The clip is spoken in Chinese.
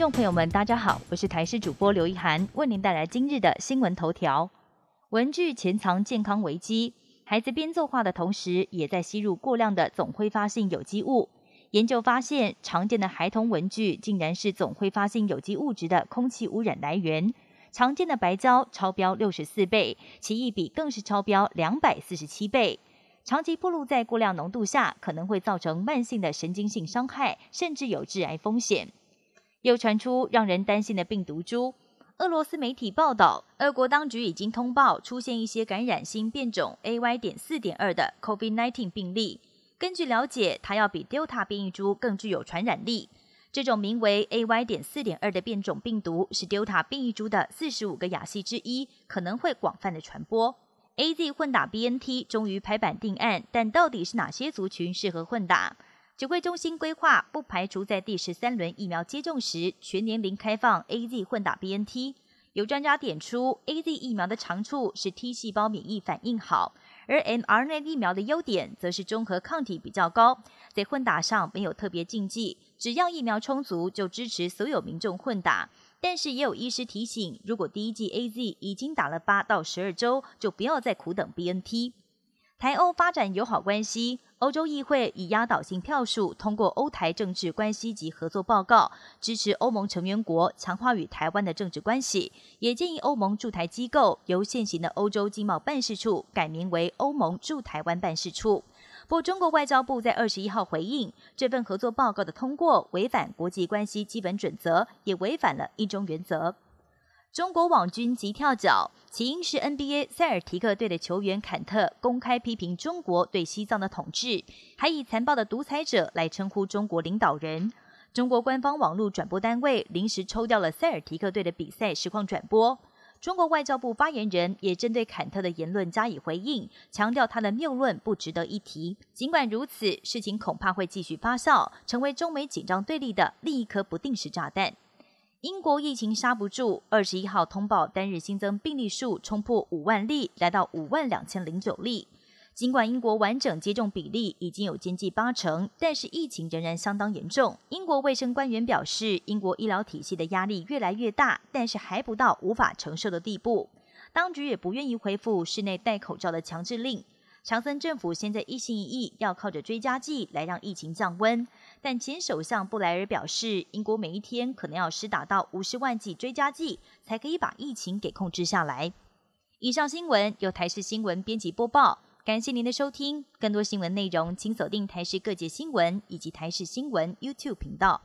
众朋友们，大家好，我是台视主播刘一涵，为您带来今日的新闻头条。文具潜藏健康危机，孩子边作画的同时，也在吸入过量的总挥发性有机物。研究发现，常见的孩童文具竟然是总挥发性有机物质的空气污染来源。常见的白胶超标六十四倍，奇异笔更是超标两百四十七倍。长期暴露在过量浓度下，可能会造成慢性的神经性伤害，甚至有致癌风险。又传出让人担心的病毒株。俄罗斯媒体报道，俄国当局已经通报出现一些感染新变种 AY. 点四点二的 COVID-19 病例。根据了解，它要比 Delta 变异株更具有传染力。这种名为 AY. 点四点二的变种病毒是 Delta 变异株的四十五个亚系之一，可能会广泛的传播。AZ 混打 BNT 终于拍板定案，但到底是哪些族群适合混打？指挥中心规划不排除在第十三轮疫苗接种时全年龄开放 AZ 混打 BNT。有专家点出，AZ 疫苗的长处是 T 细胞免疫反应好。而 mRNA 疫苗的优点则是中和抗体比较高，在混打上没有特别禁忌，只要疫苗充足就支持所有民众混打。但是也有医师提醒，如果第一剂 AZ 已经打了八到十二周，就不要再苦等 BNT。台欧发展友好关系。欧洲议会以压倒性票数通过欧台政治关系及合作报告，支持欧盟成员国强化与台湾的政治关系，也建议欧盟驻台机构由现行的欧洲经贸办事处改名为欧盟驻台湾办事处。不过，中国外交部在二十一号回应，这份合作报告的通过违反国际关系基本准则，也违反了一中原则。中国网军急跳脚，起因是 NBA 塞尔提克队的球员坎特公开批评中国对西藏的统治，还以残暴的独裁者来称呼中国领导人。中国官方网络转播单位临时抽调了塞尔提克队的比赛实况转播。中国外交部发言人也针对坎特的言论加以回应，强调他的谬论不值得一提。尽管如此，事情恐怕会继续发酵，成为中美紧张对立的另一颗不定时炸弹。英国疫情刹不住，二十一号通报单日新增病例数冲破五万例，来到五万两千零九例。尽管英国完整接种比例已经有接近八成，但是疫情仍然相当严重。英国卫生官员表示，英国医疗体系的压力越来越大，但是还不到无法承受的地步。当局也不愿意恢复室内戴口罩的强制令。强森政府现在一心一意要靠着追加剂来让疫情降温，但前首相布莱尔表示，英国每一天可能要施打到五十万剂追加剂，才可以把疫情给控制下来。以上新闻由台视新闻编辑播报，感谢您的收听。更多新闻内容，请锁定台视各界新闻以及台视新闻 YouTube 频道。